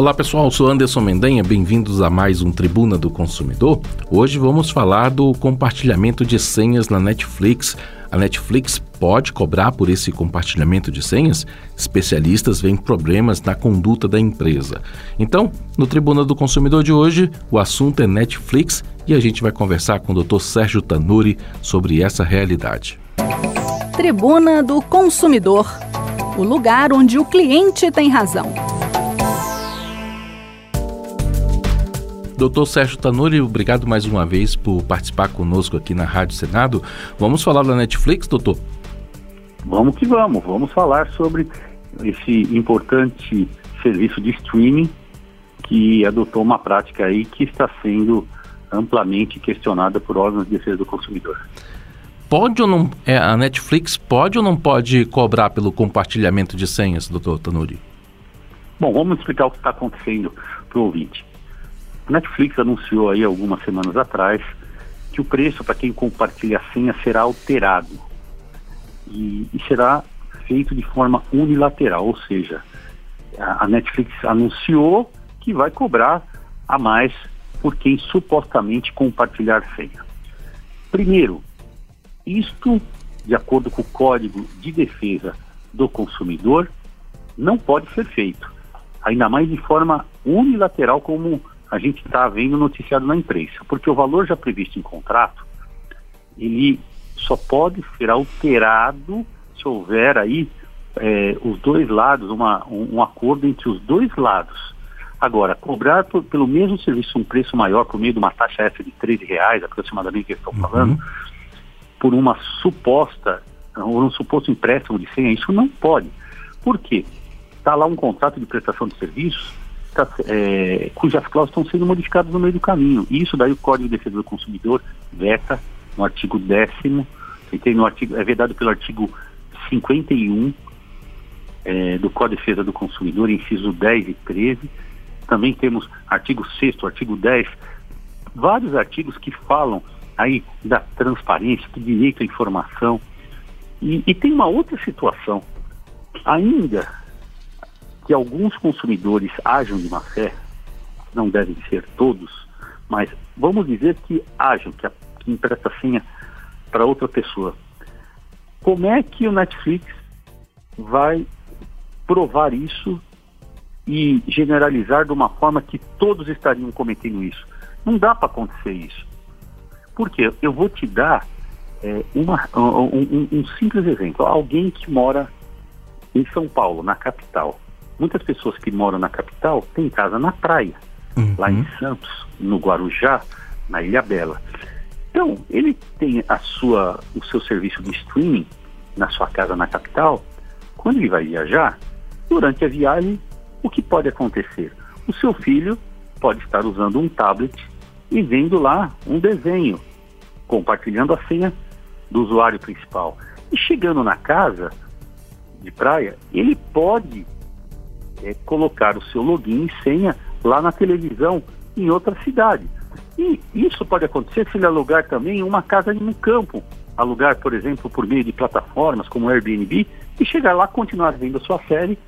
Olá pessoal, sou Anderson Mendanha, bem-vindos a mais um Tribuna do Consumidor. Hoje vamos falar do compartilhamento de senhas na Netflix. A Netflix pode cobrar por esse compartilhamento de senhas? Especialistas veem problemas na conduta da empresa. Então, no Tribuna do Consumidor de hoje, o assunto é Netflix e a gente vai conversar com o Dr. Sérgio Tanuri sobre essa realidade. Tribuna do Consumidor o lugar onde o cliente tem razão. Doutor Sérgio Tanuri, obrigado mais uma vez por participar conosco aqui na Rádio Senado. Vamos falar da Netflix, doutor? Vamos que vamos, vamos falar sobre esse importante serviço de streaming que adotou uma prática aí que está sendo amplamente questionada por órgãos de defesa do consumidor. Pode ou não, é, a Netflix pode ou não pode cobrar pelo compartilhamento de senhas, doutor Tanuri? Bom, vamos explicar o que está acontecendo para o ouvinte. Netflix anunciou aí algumas semanas atrás que o preço para quem compartilha a senha será alterado e, e será feito de forma unilateral, ou seja, a, a Netflix anunciou que vai cobrar a mais por quem supostamente compartilhar senha. Primeiro, isto, de acordo com o Código de Defesa do Consumidor, não pode ser feito, ainda mais de forma unilateral, como a gente está vendo noticiado na imprensa, porque o valor já previsto em contrato, ele só pode ser alterado se houver aí é, os dois lados, uma, um, um, acordo entre os dois lados. Agora, cobrar por, pelo mesmo serviço um preço maior por meio de uma taxa essa de 13 reais, aproximadamente que estão falando, uhum. por uma suposta, ou um suposto empréstimo de senha, isso não pode. Por quê? Está lá um contrato de prestação de serviços tá, é, cujas cláusulas estão sendo modificadas no meio do caminho. E isso daí o Código de Defesa do Consumidor veta no artigo 10 tem no artigo, é vedado pelo artigo 51 é, do Código de Defesa do Consumidor, inciso 10 e 13. Também temos artigo 6 artigo 10, vários artigos que falam aí da transparência, do direito à informação. E, e tem uma outra situação. Ainda que alguns consumidores ajam de má fé, não devem ser todos, mas vamos dizer que ajam, que, a, que empresta senha para outra pessoa. Como é que o Netflix vai provar isso e generalizar de uma forma que todos estariam cometendo isso? Não dá para acontecer isso. Porque eu vou te dar é, uma, um, um, um simples exemplo. Alguém que mora em São Paulo, na capital, Muitas pessoas que moram na capital têm casa na praia, uhum. lá em Santos, no Guarujá, na Ilha Bela. Então, ele tem a sua, o seu serviço de streaming na sua casa na capital. Quando ele vai viajar, durante a viagem, o que pode acontecer? O seu filho pode estar usando um tablet e vendo lá um desenho, compartilhando a senha do usuário principal. E chegando na casa de praia, ele pode é, colocar o seu login e senha lá na televisão em outra cidade. E isso pode acontecer se ele alugar também uma casa no campo, alugar, por exemplo, por meio de plataformas como Airbnb, e chegar lá, continuar vendo a sua série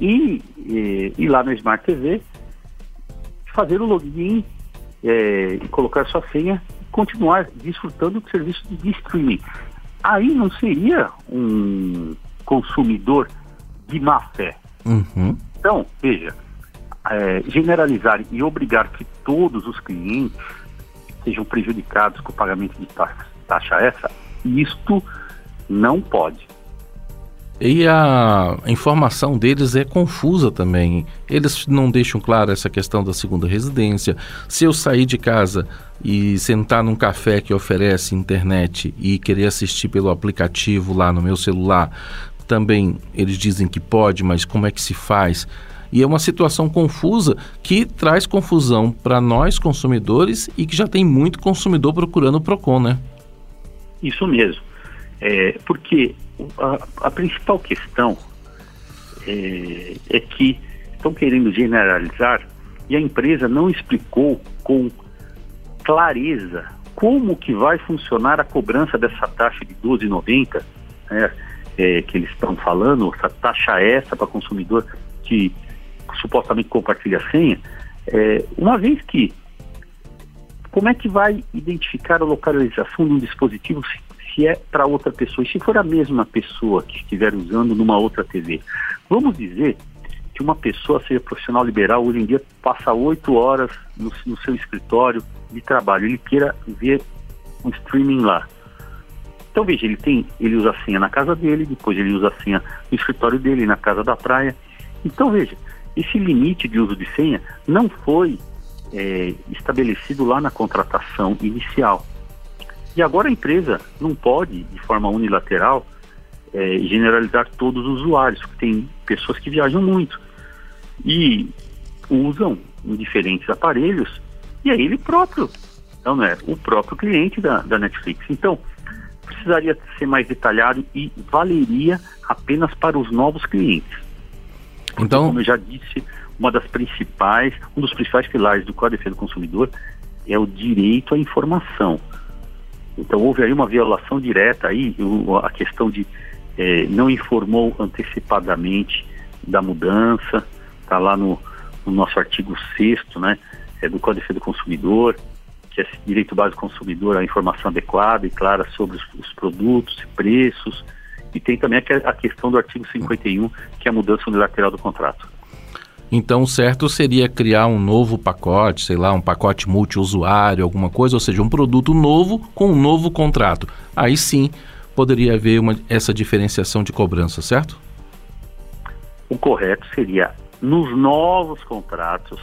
e, e ir lá no Smart TV, fazer o login é, e colocar sua senha e continuar desfrutando do serviço de streaming. Aí não seria um consumidor de má fé. Uhum. Então, veja, é, generalizar e obrigar que todos os clientes sejam prejudicados com o pagamento de taxa, taxa essa, isto não pode. E a informação deles é confusa também. Eles não deixam claro essa questão da segunda residência. Se eu sair de casa e sentar num café que oferece internet e querer assistir pelo aplicativo lá no meu celular, também eles dizem que pode, mas como é que se faz? E é uma situação confusa que traz confusão para nós consumidores e que já tem muito consumidor procurando o PROCON, né? Isso mesmo. É, porque a, a, principal questão é, é que estão querendo generalizar e a empresa não explicou com clareza como que vai funcionar a cobrança dessa taxa de 12,90, né? É, que eles estão falando, essa taxa essa para consumidor que supostamente compartilha a senha, é, uma vez que como é que vai identificar a localização de um dispositivo se, se é para outra pessoa? E se for a mesma pessoa que estiver usando numa outra TV? Vamos dizer que uma pessoa seja profissional liberal, hoje em dia passa oito horas no, no seu escritório de trabalho, ele queira ver um streaming lá. Então veja, ele tem, ele usa a senha na casa dele, depois ele usa a senha no escritório dele, na casa da praia. Então veja, esse limite de uso de senha não foi é, estabelecido lá na contratação inicial. E agora a empresa não pode, de forma unilateral, é, generalizar todos os usuários, porque tem pessoas que viajam muito e usam diferentes aparelhos, e é ele próprio, então, não é? O próprio cliente da, da Netflix. Então, precisaria ser mais detalhado e valeria apenas para os novos clientes. Então, como eu já disse, uma das principais, um dos principais pilares do Código de Defesa do Consumidor é o direito à informação. Então houve aí uma violação direta aí, a questão de é, não informou antecipadamente da mudança, está lá no, no, nosso artigo 6 né, é, do Código de Defesa do Consumidor, direito básico do consumidor à informação adequada e clara sobre os, os produtos e preços, e tem também a, a questão do artigo 51, que é a mudança unilateral do contrato. Então, certo seria criar um novo pacote, sei lá, um pacote multiusuário, alguma coisa, ou seja, um produto novo com um novo contrato. Aí sim poderia haver uma, essa diferenciação de cobrança, certo? O correto seria, nos novos contratos,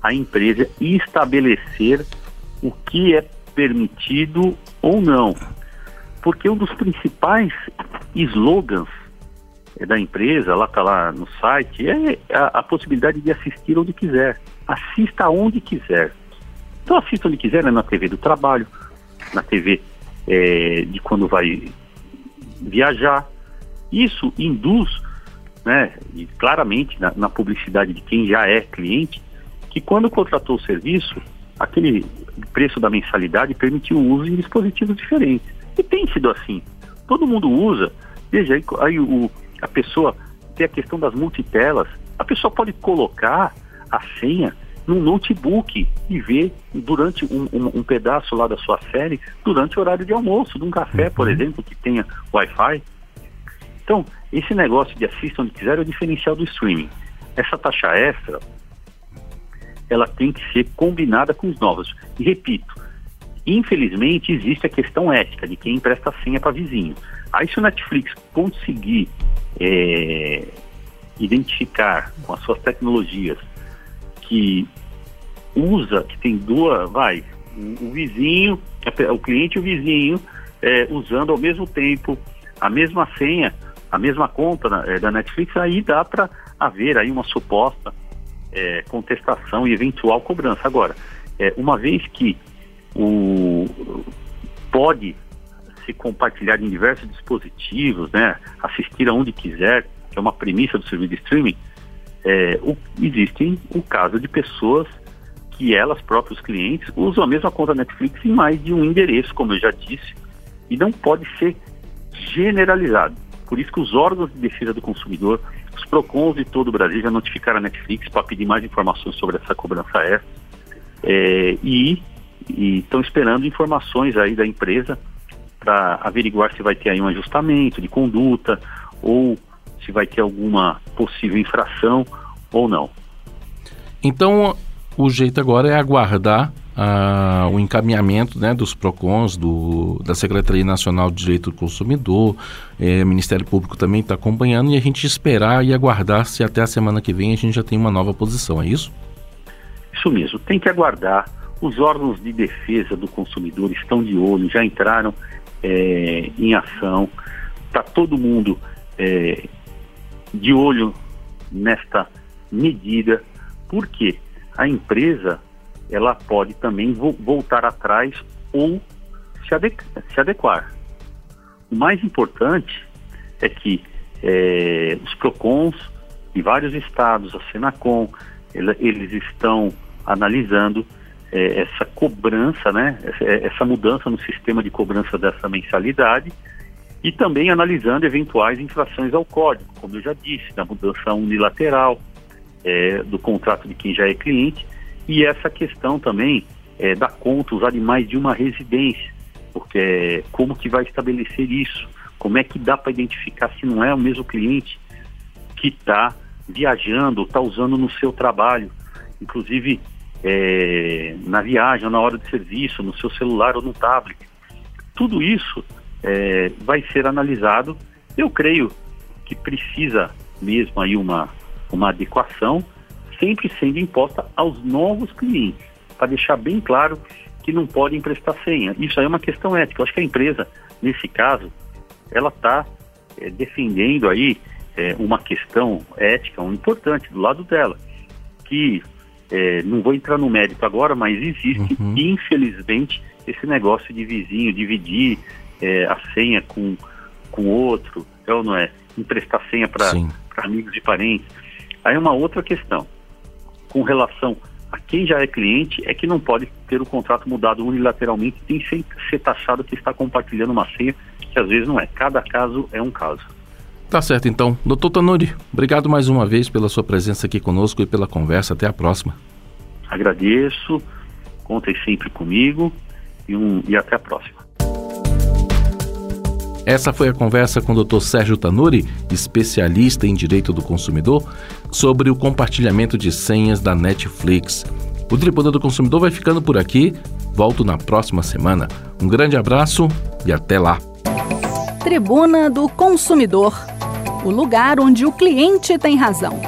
a empresa estabelecer o que é permitido ou não. Porque um dos principais slogans é da empresa, lá está lá no site, é a, a, possibilidade de assistir onde quiser. Assista onde quiser. Então assista onde quiser, né, na TV do trabalho, na TV é, de quando vai viajar. Isso induz, né, claramente na, na publicidade de quem já é cliente, que quando contratou o serviço, aquele preço da mensalidade permitiu o uso em dispositivos diferentes. E tem sido assim. Todo mundo usa. Veja, aí, aí o, a pessoa tem a questão das multitelas. A pessoa pode colocar a senha num notebook e ver durante um, um, um, pedaço lá da sua série durante o horário de almoço, de um café, por uhum. exemplo, que tenha Wi-Fi. Então, esse negócio de assista onde quiser é o diferencial do streaming. Essa taxa extra, ela tem que ser combinada com os novos. E repito, infelizmente existe a questão ética de quem empresta a senha para vizinho. Aí se o Netflix conseguir é, identificar com as suas tecnologias que usa, que tem duas, vai, o, o vizinho, o cliente e o vizinho é, usando ao mesmo tempo a mesma senha, a mesma conta é, da Netflix, aí dá para haver aí uma suposta é, contestação e eventual cobrança. Agora, é, uma vez que o pode se compartilhar em diversos dispositivos, né, assistir aonde quiser, que é uma premissa do serviço de streaming, é, o, existem o caso de pessoas que elas próprios clientes usam a mesma conta Netflix em mais de um endereço, como eu já disse, e não pode ser generalizado. Por isso que os órgãos de defesa do consumidor, os PROCONs de todo o Brasil já notificaram a Netflix para pedir mais informações sobre essa cobrança extra é, e estão esperando informações aí da empresa para averiguar se vai ter aí um ajustamento de conduta ou se vai ter alguma possível infração ou não. Então, o jeito agora é aguardar ah, o encaminhamento né, dos PROCONs, do, da Secretaria Nacional de Direito do Consumidor, é, o Ministério Público também está acompanhando e a gente esperar e aguardar se até a semana que vem a gente já tem uma nova posição, é isso? Isso mesmo, tem que aguardar. Os órgãos de defesa do consumidor estão de olho, já entraram é, em ação. Está todo mundo é, de olho nesta medida, porque a empresa ela pode também vo voltar atrás ou se, ade se, adequar. O mais importante é que é, os PROCONs de vários estados, a Senacom, ele, eles estão analisando é, essa cobrança, né, essa, é, essa mudança no sistema de cobrança dessa mensalidade e também analisando eventuais infrações ao código, como eu já disse, da mudança unilateral, é, do contrato de quem já é cliente e essa questão também é, da conta usar de mais de uma residência, porque é, como que vai estabelecer isso? Como é que dá para identificar se não é o mesmo cliente que está viajando, está usando no seu trabalho, inclusive é, na viagem, na hora de serviço, no seu celular ou no tablet. Tudo isso é, vai ser analisado. Eu creio que precisa mesmo aí uma, uma adequação, sempre sendo imposta aos novos clientes, para deixar bem claro que não podem emprestar senha. Isso aí é uma questão ética. Eu acho que a empresa, nesse caso, ela está é, defendendo aí é, uma questão ética um importante do lado dela, que é, não vou entrar no mérito agora, mas existe, uhum. infelizmente, esse negócio de vizinho, dividir é, a senha com, com outro, é ou não é? Emprestar senha para amigos e parentes. Aí uma outra questão, com relação a quem já é cliente, é que não pode ter o contrato mudado unilateralmente, tem que ser taxado que está compartilhando uma senha, que às vezes não é. Cada caso é um caso. Tá certo, então. Doutor Tanuri, obrigado mais uma vez pela sua presença aqui conosco e pela conversa. Até a próxima. Agradeço, contem sempre comigo e, um, e até a próxima. Essa foi a conversa com o Dr. Sérgio Tanuri, especialista em direito do consumidor, sobre o compartilhamento de senhas da Netflix. O Tribuna do Consumidor vai ficando por aqui. Volto na próxima semana. Um grande abraço e até lá. Tribuna do Consumidor o lugar onde o cliente tem razão.